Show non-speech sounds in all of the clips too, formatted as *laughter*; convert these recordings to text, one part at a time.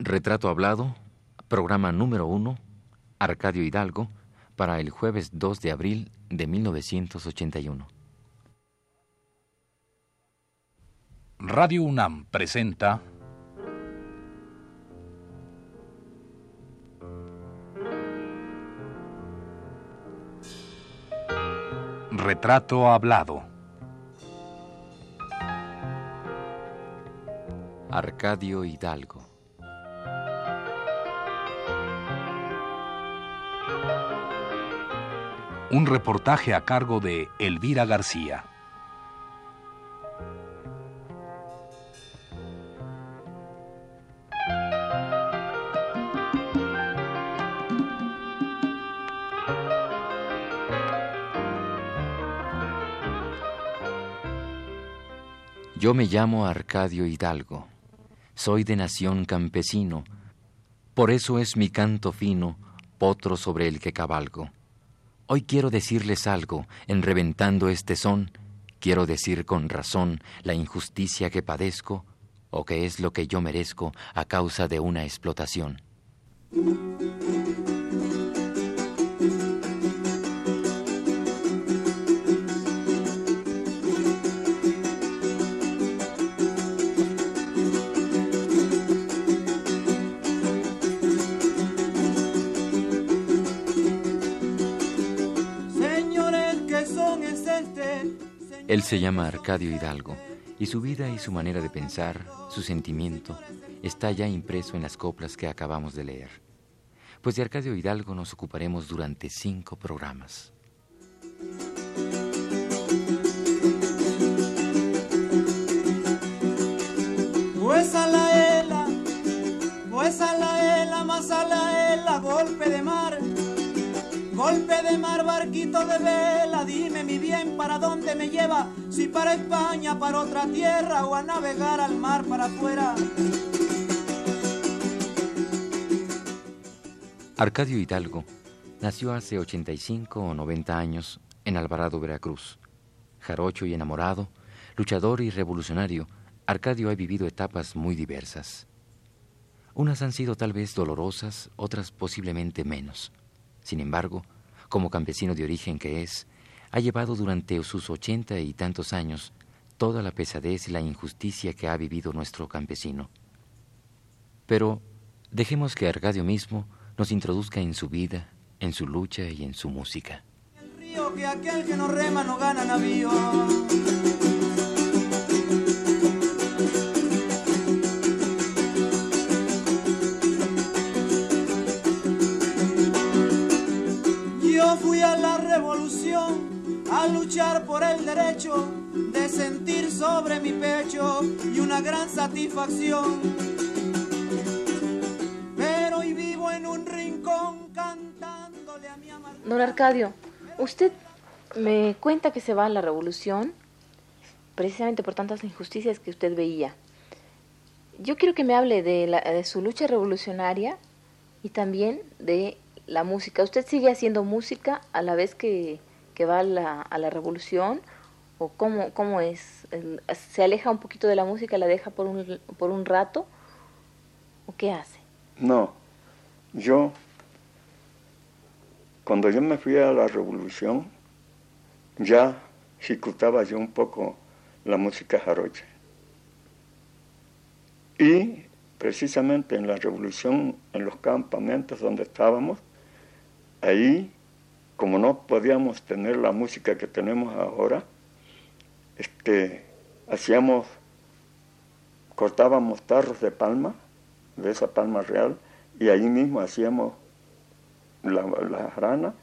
Retrato Hablado, programa número uno, Arcadio Hidalgo, para el jueves 2 de abril de 1981. Radio UNAM presenta Retrato Hablado. Arcadio Hidalgo. Un reportaje a cargo de Elvira García. Yo me llamo Arcadio Hidalgo, soy de nación campesino, por eso es mi canto fino, potro sobre el que cabalgo. Hoy quiero decirles algo, en reventando este son, quiero decir con razón la injusticia que padezco, o que es lo que yo merezco a causa de una explotación. Él se llama Arcadio Hidalgo y su vida y su manera de pensar, su sentimiento, está ya impreso en las coplas que acabamos de leer. Pues de Arcadio Hidalgo nos ocuparemos durante cinco programas. Pues a la ela, la ela, más la ela, golpe de mar Golpe de mar, barquito de vela, dime mi bien para dónde me lleva, si para España, para otra tierra o a navegar al mar para afuera. Arcadio Hidalgo nació hace 85 o 90 años en Alvarado, Veracruz. Jarocho y enamorado, luchador y revolucionario, Arcadio ha vivido etapas muy diversas. Unas han sido tal vez dolorosas, otras posiblemente menos. Sin embargo, como campesino de origen que es, ha llevado durante sus ochenta y tantos años toda la pesadez y la injusticia que ha vivido nuestro campesino. Pero dejemos que Arcadio mismo nos introduzca en su vida, en su lucha y en su música. El río que aquel que no rema no gana navío. A luchar por el derecho de sentir sobre mi pecho y una gran satisfacción. Pero hoy vivo en un rincón cantándole a mi amargura. Don Arcadio, usted me cuenta que se va a la revolución precisamente por tantas injusticias que usted veía. Yo quiero que me hable de, la, de su lucha revolucionaria y también de la música. ¿Usted sigue haciendo música a la vez que que va a la, revolución o cómo, cómo es? ¿Se aleja un poquito de la música, la deja por un, por un rato o qué hace? No, yo, cuando yo me fui a la revolución, ya ejecutaba yo un poco la música jarocha. Y precisamente en la revolución, en los campamentos donde estábamos, ahí como no podíamos tener la música que tenemos ahora, este, hacíamos, cortábamos tarros de palma, de esa palma real, y ahí mismo hacíamos la, la rana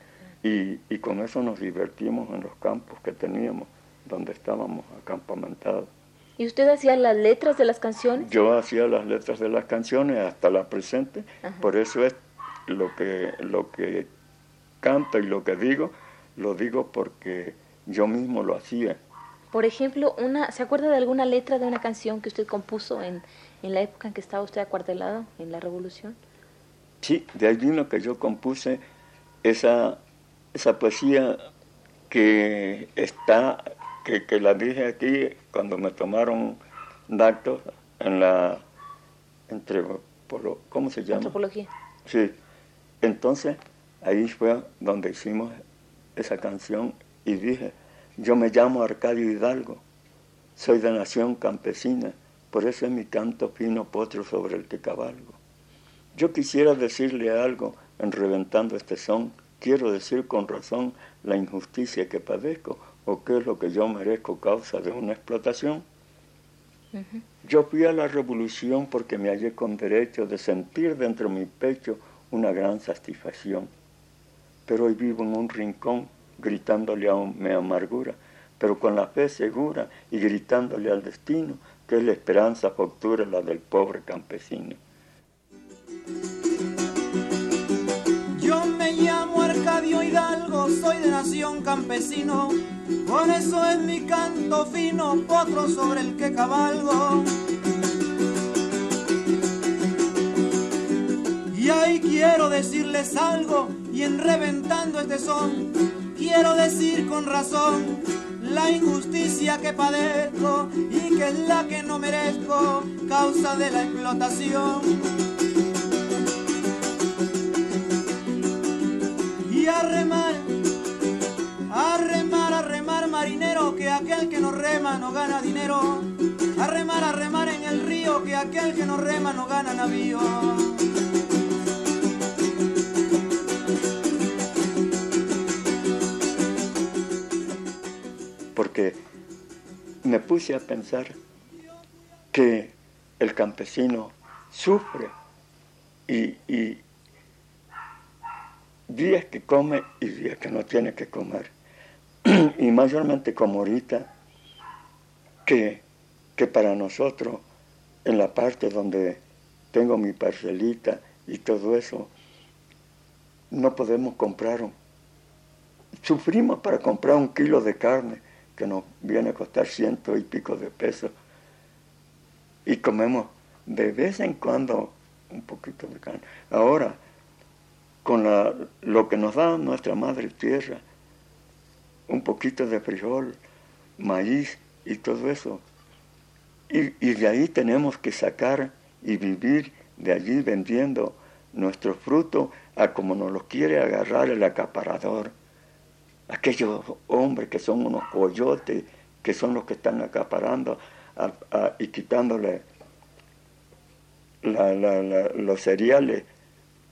y, y, con eso nos divertimos en los campos que teníamos, donde estábamos acampamentados. ¿Y usted hacía las letras de las canciones? Yo hacía las letras de las canciones hasta la presente, por eso es lo que, lo que canto y lo que digo, lo digo porque yo mismo lo hacía. Por ejemplo, una, ¿se acuerda de alguna letra de una canción que usted compuso en, en la época en que estaba usted acuartelado en la Revolución? Sí, de allí lo que yo compuse esa, esa poesía que está, que, que la dije aquí cuando me tomaron datos en la, entre ¿cómo se llama? Antropología. Sí. Entonces, ahí fue donde hicimos esa canción y dije, yo me llamo Arcadio Hidalgo, soy de nación campesina, por eso es mi canto fino potro sobre el que cabalgo. Yo quisiera decirle algo en reventando este son, quiero decir con razón la injusticia que padezco o qué es lo que yo merezco causa de una explotación. Yo fui a la revolución porque me hallé con derecho de sentir dentro de mi pecho una gran satisfacción. Pero hoy vivo en un rincón gritándole a mi amargura, pero con la fe segura y gritándole al destino que es la esperanza futura la del pobre campesino. Yo me llamo Arcadio Hidalgo, soy de nación campesino, por eso es mi canto fino, potro sobre el que cabalgo. Y ahí quiero decirles algo, y en reventando este son, quiero decir con razón la injusticia que padezco y que es la que no merezco, causa de la explotación. Y a remar, a remar, a remar marinero, que aquel que no rema no gana dinero. A remar, a remar en el río, que aquel que no rema no gana navío. Me puse a pensar que el campesino sufre y, días que come y días que no tiene que comer. *clears throat* y mayormente como ahorita, que, que para nosotros, en la parte donde tengo mi parcelita y todo eso, no podemos comprar un, sufrimos para comprar un kilo de carne que nos viene a costar ciento y pico de pesos. Y comemos de vez en cuando un poquito de carne. Ahora, con la, lo que nos da nuestra madre tierra, un poquito de frijol, maíz y todo eso. Y, y de ahí tenemos que sacar y vivir de allí vendiendo nuestro fruto a como nos lo quiere agarrar el acaparador aquellos hombres que son unos coyotes, que son los que están acaparando y quitándole los cereales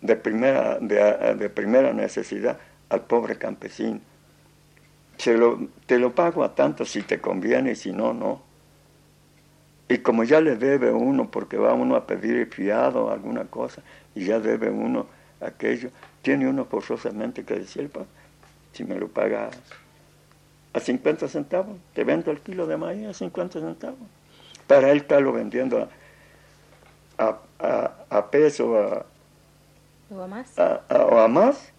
de primera, de, primera necesidad al pobre campesino. te lo pago a tanto si te conviene y si no, no. Y como ya le debe uno, porque va uno a pedir fiado alguna cosa, y ya debe uno aquello, tiene uno forzosamente que decir, si me lo pagas a 50 centavos, te vendo el kilo de maíz a 50 centavos. Para él estarlo vendiendo a, a, peso a, o a más. o a más.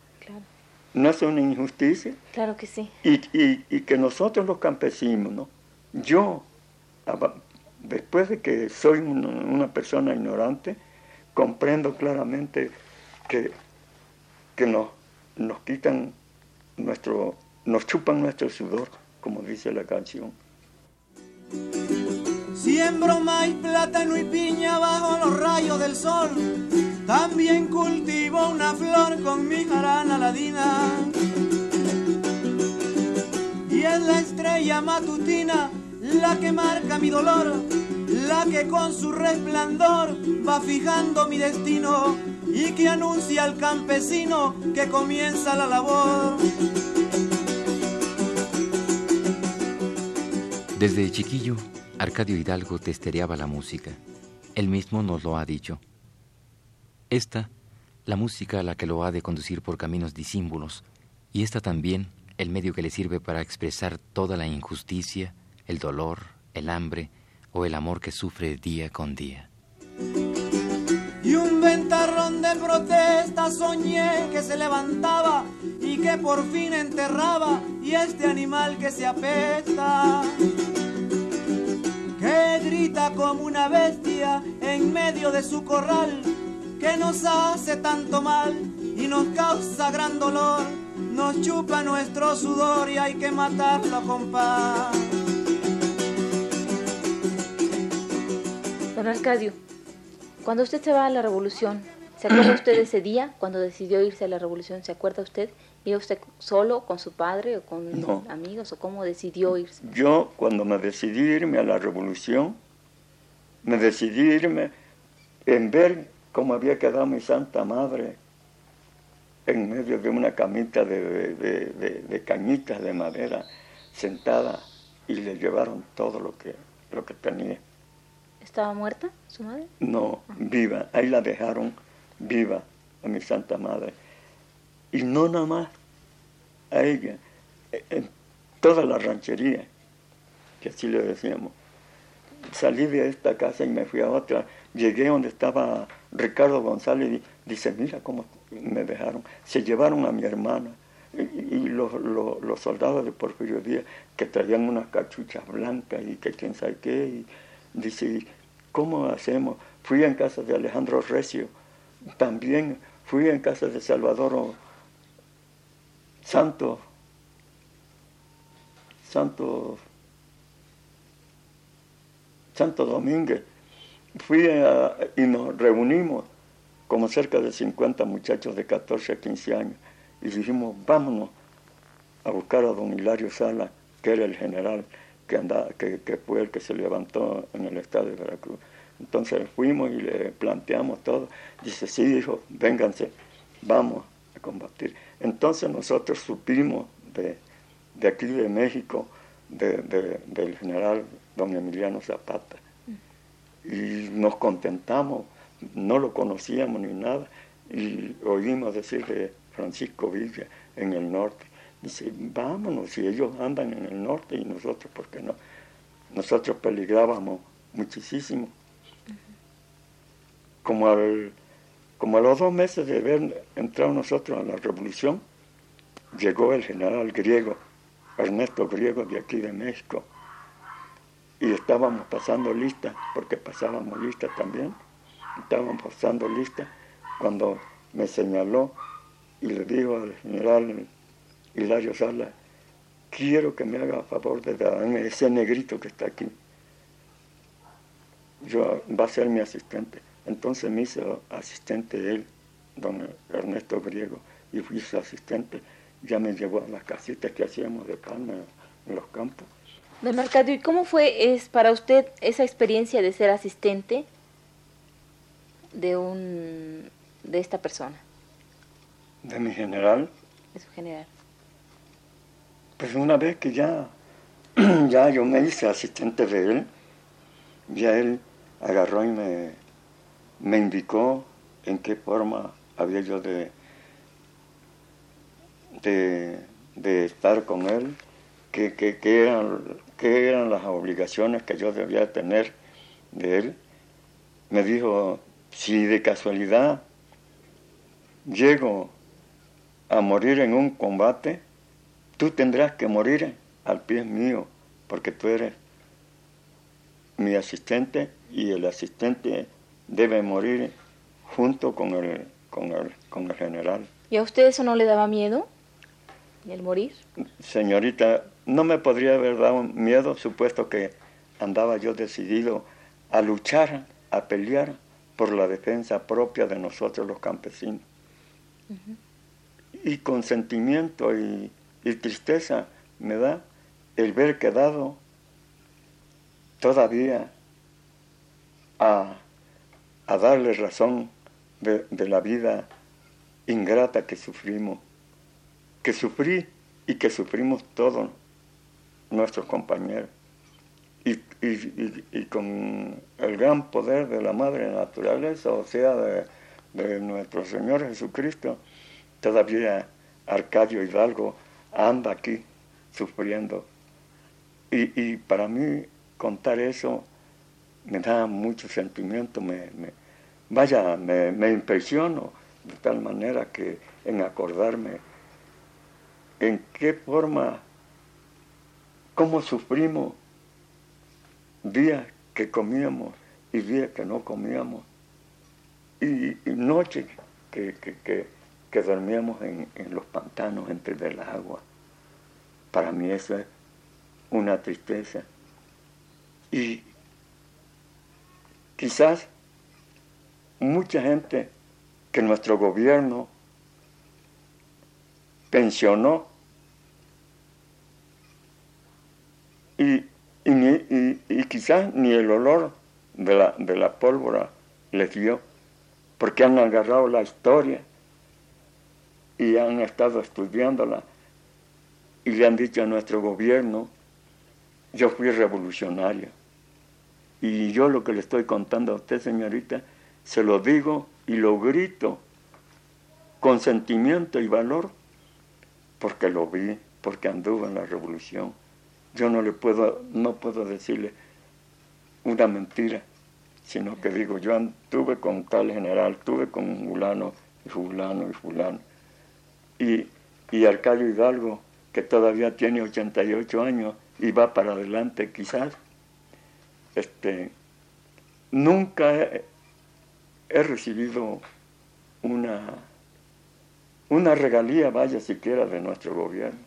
No es una injusticia. Claro que sí. Y, y, y que nosotros los campesinos, ¿no? yo, después de que soy una, persona ignorante, comprendo claramente que, que nos, nos quitan nuestro, nos chupan nuestro sudor, como dice la canción. Siembro maíz, plátano y piña bajo los rayos del sol. También cultivo una flor con mi jarana ladina. Y es la estrella matutina la que marca mi dolor, la que con su resplandor va fijando mi destino y que anuncia al campesino que comienza la labor. Desde chiquillo, Arcadio Hidalgo testereaba la música. Él mismo nos lo ha dicho. Esta, la música a la que lo ha de conducir por caminos disímbulos, y esta también, el medio que le sirve para expresar toda la injusticia, el dolor, el hambre o el amor que sufre día con día protesta soñé que se levantaba y que por fin enterraba y este animal que se apesta que grita como una bestia en medio de su corral que nos hace tanto mal y nos causa gran dolor nos chupa nuestro sudor y hay que matarlo con paz Don Arcadio Cuando usted se va a la revolución, ¿se acuerda usted de ese día cuando decidió irse a la revolución? ¿Se acuerda usted? ¿Iba usted solo, con su padre o con amigos o cómo decidió irse? Yo cuando me decidí irme a la revolución, me decidí irme en ver cómo había quedado mi Santa Madre en medio de una camita de, de, cañitas de madera sentada y le llevaron todo lo que, lo que tenía. ¿Estaba muerta su madre? No, viva. Ahí la dejaron viva a mi Santa Madre. Y no nada más a ella, en toda la ranchería, que así le decíamos. Salí de esta casa y me fui a otra. Llegué donde estaba Ricardo González y dice, mira cómo me dejaron. Se llevaron a mi hermana y, los, soldados de Porfirio Díaz que traían unas cachuchas blancas y que quién sabe qué. Y dice, ¿cómo hacemos? Fui en casa de Alejandro Recio, también fui en casa de Salvador Santo, Santo, Santo Domínguez. Fui y nos reunimos como cerca de 50 muchachos de 14 a 15 años y dijimos, vámonos a buscar a don Hilario Sala, que era el general que, andaba, que, que fue el que se levantó en el estado de Veracruz. Entonces fuimos y le planteamos todo. Dice, sí, hijo, vénganse, vamos a combatir. Entonces nosotros supimos de, aquí de México, del general don Emiliano Zapata, y nos contentamos, no lo conocíamos ni nada, y oímos decir de Francisco Villa en el norte. Dice, vámonos, si ellos andan en el norte y nosotros, ¿por qué no? Nosotros peligrábamos muchísimo. Como al como a los dos meses de haber entrado nosotros a la revolución, llegó el general griego, Ernesto Griego de aquí de México, y estábamos pasando lista, porque pasábamos lista también, estábamos pasando lista, cuando me señaló y le dijo al general Hilario Sala, quiero que me haga favor de darme ese negrito que está aquí. Yo, va a ser mi asistente. Entonces me hizo asistente él, don Ernesto Griego, y fui su asistente. Ya me llevó a las casitas que hacíamos de palma en los campos. Don Arcadio, ¿y cómo fue es para usted esa experiencia de ser asistente de un de esta persona? De mi general. De su general. Pues una vez que ya, *clears throat* ya yo me hice asistente de él, ya él agarró y me me indicó en qué forma había yo de, de, estar con él, qué, eran, qué eran las obligaciones que yo debía tener de él. Me dijo, si de casualidad llego a morir en un combate, tú tendrás que morir al pie mío, porque tú eres mi asistente y el asistente debe morir junto con el, con el, con el general. ¿Y a usted eso no le daba miedo? ¿El morir? Señorita, no me podría haber dado miedo, supuesto que andaba yo decidido a luchar, a pelear por la defensa propia de nosotros los campesinos. Y con sentimiento y, y tristeza me da el ver quedado todavía a a darle razón de, la vida ingrata que sufrimos, que sufrí y que sufrimos todos nuestros compañeros. Y, con el gran poder de la Madre Naturaleza, o sea, de, de nuestro Señor Jesucristo, todavía Arcadio Hidalgo anda aquí sufriendo. Y, para mí contar eso me da mucho sentimiento, me, vaya, me, impresiono de tal manera que en acordarme en qué forma, cómo sufrimos días que comíamos y días que no comíamos, y, noches que, dormíamos en, los pantanos entre el agua. Para mí eso es una tristeza. Y, Quizás mucha gente que nuestro gobierno pensionó y, y, quizás ni el olor de la, de la pólvora les dio, porque han agarrado la historia y han estado estudiándola y le han dicho a nuestro gobierno, yo fui revolucionario. Y yo lo que le estoy contando a usted, señorita, se lo digo y lo grito con sentimiento y valor, porque lo vi, porque anduve en la revolución. Yo no le puedo, no puedo decirle una mentira, sino que digo, yo anduve con tal general, tuve con fulano y fulano y fulano. Y, y Arcadio Hidalgo, que todavía tiene 88 años y va para adelante quizás, este, nunca he, recibido una, una regalía, vaya siquiera, de nuestro gobierno,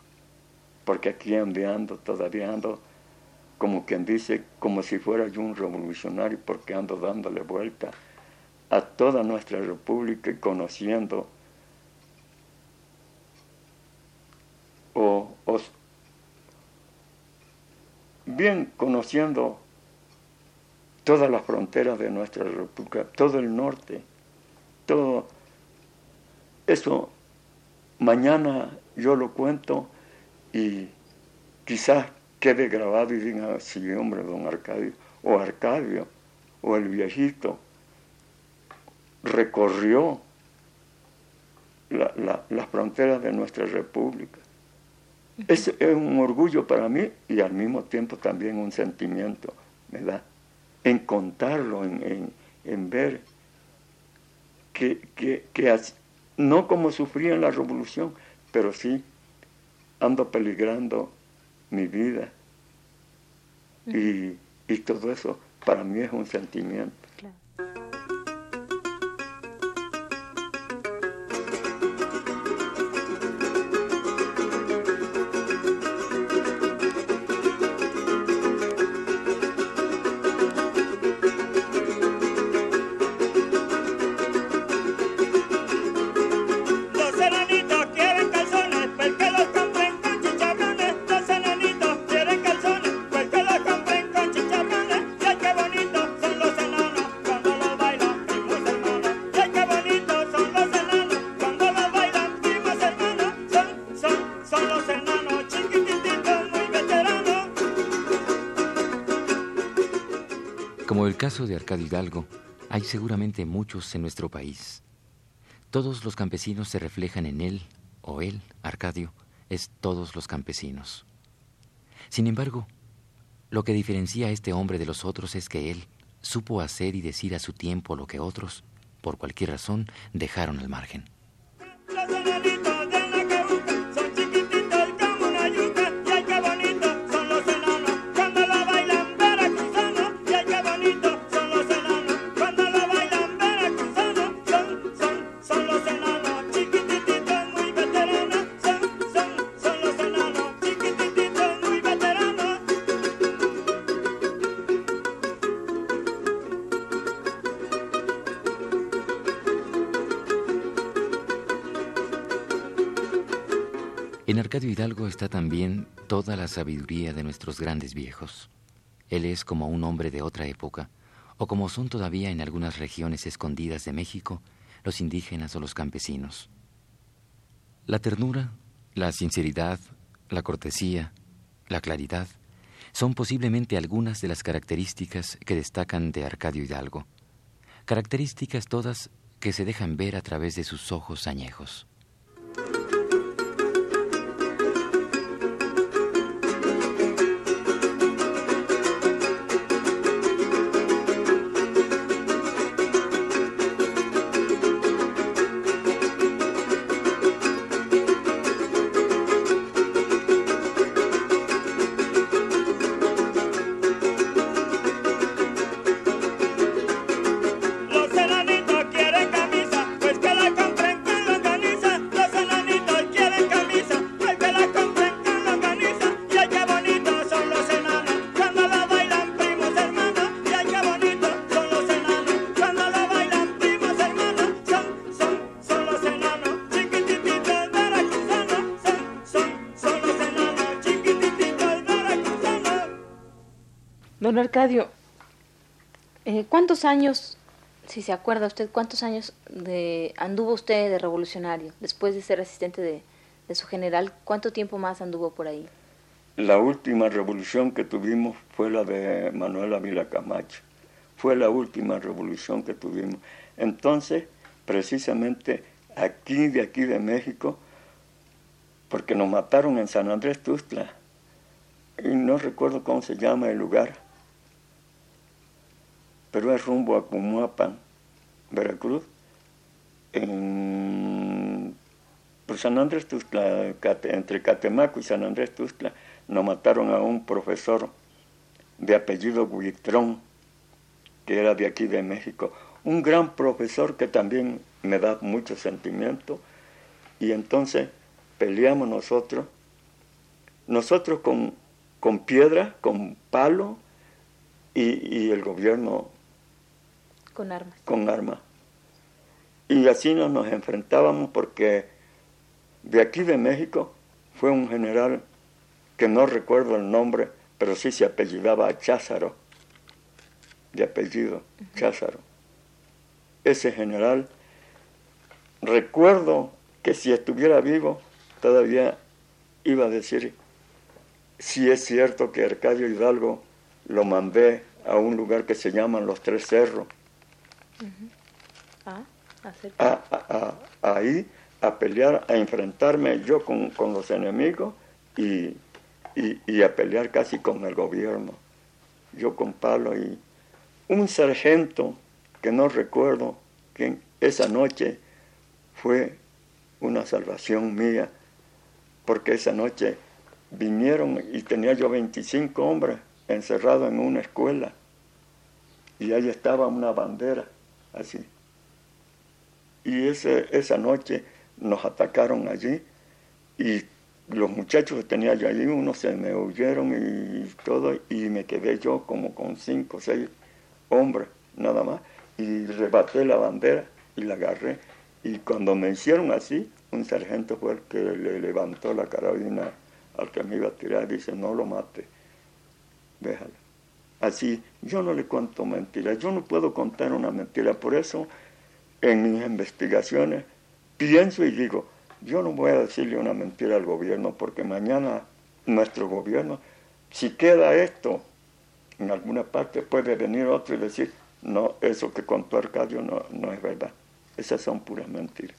porque aquí ando, todavía ando, como quien dice, como si fuera yo un revolucionario, porque ando dándole vuelta a toda nuestra república y conociendo o, o bien conociendo todas las fronteras de nuestra república, todo el norte, todo eso mañana yo lo cuento y quizás quede grabado y diga, sí, hombre, don Arcadio, o Arcadio, o el viejito, recorrió las fronteras de nuestra república. Es, es un orgullo para mí y al mismo tiempo también un sentimiento, ¿verdad? En contarlo, en, ver que, que, no como sufrí en la revolución, pero sí ando peligrando mi vida. Y, y todo eso para mí es un sentimiento. Caso de Arcadio Hidalgo, hay seguramente muchos en nuestro país. Todos los campesinos se reflejan en él, o él, Arcadio, es todos los campesinos. Sin embargo, lo que diferencia a este hombre de los otros es que él supo hacer y decir a su tiempo lo que otros, por cualquier razón, dejaron al margen. En Arcadio Hidalgo está también toda la sabiduría de nuestros grandes viejos. Él es como un hombre de otra época, o como son todavía en algunas regiones escondidas de México los indígenas o los campesinos. La ternura, la sinceridad, la cortesía, la claridad, son posiblemente algunas de las características que destacan de Arcadio Hidalgo, características todas que se dejan ver a través de sus ojos añejos. Don Arcadio, eh, ¿cuántos años, si se acuerda usted, cuántos años de, anduvo usted de revolucionario después de ser asistente de, su general? ¿Cuánto tiempo más anduvo por ahí? La última revolución que tuvimos fue la de Manuel Ávila Camacho. Fue la última revolución que tuvimos. Entonces, precisamente aquí, de aquí de México, porque nos mataron en San Andrés Tustla, y no recuerdo cómo se llama el lugar, pero es rumbo a Cumuapan, Veracruz, en por San Andrés Tustla, entre Catemaco y San Andrés Tustla, nos mataron a un profesor de apellido Buitrón, que era de aquí de México, un gran profesor que también me da mucho sentimiento, y entonces peleamos nosotros, nosotros con, con piedra, con palo, y, el gobierno con armas. Con armas. Y así nos, nos enfrentábamos porque de aquí de México fue un general que no recuerdo el nombre, pero sí se apellidaba Cházaro, de apellido Cházaro. Ese general, recuerdo que si estuviera vivo, todavía iba a decir, si es cierto que Arcadio Hidalgo lo mandé a un lugar que se llaman Los Tres Cerros. Ah, ahí a pelear, a enfrentarme yo con, los enemigos y, y, a pelear casi con el gobierno. Yo con palo y un sargento que no recuerdo que esa noche fue una salvación mía, porque esa noche vinieron y tenía yo 25 hombres encerrados en una escuela y ahí estaba una bandera así. Y ese, esa noche nos atacaron allí y los muchachos que tenía yo allí, unos se me huyeron y todo, y me quedé yo como con cinco o seis hombres nada más, y rebaté la bandera y la agarré. Y cuando me hicieron así, un sargento fue el que le levantó la carabina al que me iba a tirar y dice, no lo mate, déjalo. Así, yo no le cuento mentiras, yo no puedo contar una mentira, por eso en mis investigaciones pienso y digo, yo no voy a decirle una mentira al gobierno porque mañana nuestro gobierno, si queda esto en alguna parte, puede venir otro y decir, no, eso que contó Arcadio no, es verdad. Esas son puras mentiras.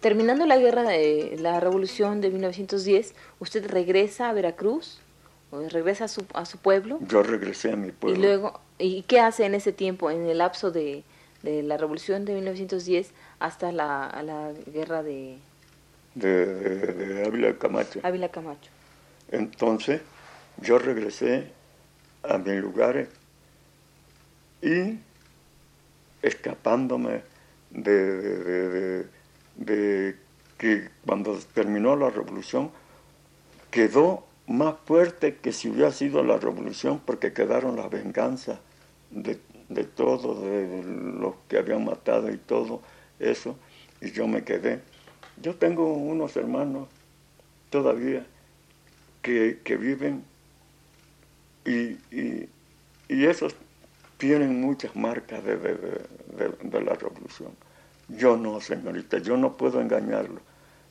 Terminando la guerra de la revolución de 1910, usted regresa a Veracruz, o regresa a su, a su pueblo. Yo regresé a mi pueblo. Y luego, ¿y qué hace en ese tiempo, en el lapso de, de la revolución de 1910 hasta la, la guerra de... De, de, Ávila Camacho. Ávila Camacho. Entonces, yo regresé a mis lugares y escapándome de de que cuando terminó la revolución quedó más fuerte que si hubiera sido la revolución porque quedaron las venganzas de, de todos, de los que habían matado y todo eso, y yo me quedé. Yo tengo unos hermanos todavía que, viven y, y, esos tienen muchas marcas de la revolución. Yo no, señorita, yo no puedo engañarlo.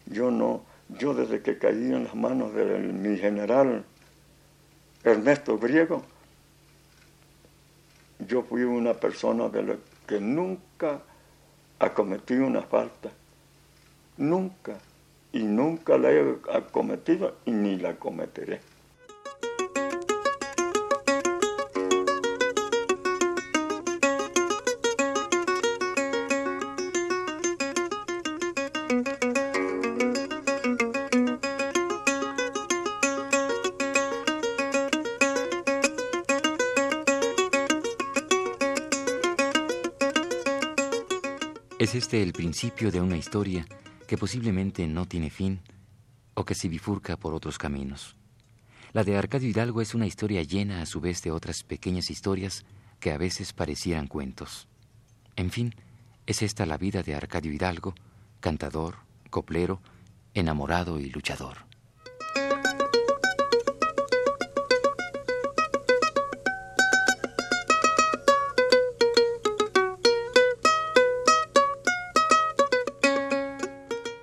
Yo no, yo desde que caí en las manos de mi general Ernesto Griego, yo fui una persona de la que nunca ha cometido una falta. Nunca. Y nunca la he cometido y ni la cometeré. Es este el principio de una historia que posiblemente no tiene fin o que se bifurca por otros caminos. La de Arcadio Hidalgo es una historia llena a su vez de otras pequeñas historias que a veces parecieran cuentos. En fin, es esta la vida de Arcadio Hidalgo, cantador, coplero, enamorado y luchador.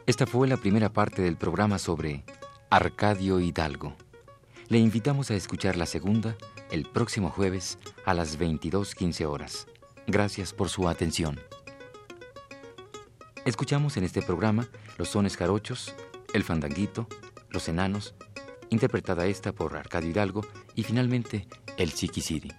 Esta fue la primera parte del programa sobre Arcadio Hidalgo. Le invitamos a escuchar la segunda el próximo jueves a las 22.15 horas. Gracias por su atención. Escuchamos en este programa los sones jarochos, el fandanguito, los enanos, interpretada esta por Arcadio Hidalgo y finalmente el chiquisiri.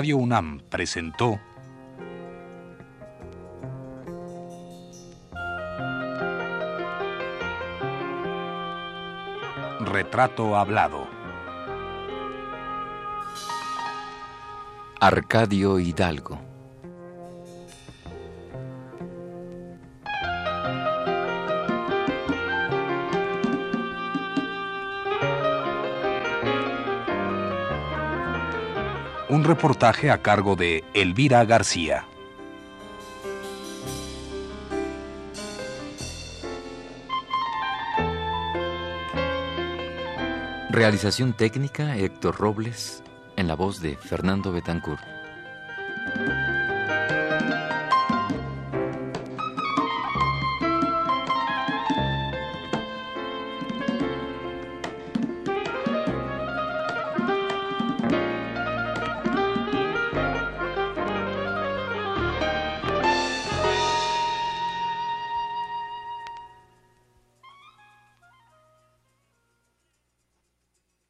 Radio UNAM presentó Retrato Hablado. Arcadio Hidalgo. Un reportaje a cargo de Elvira García. Realización técnica Héctor Robles en la voz de Fernando Betancourt.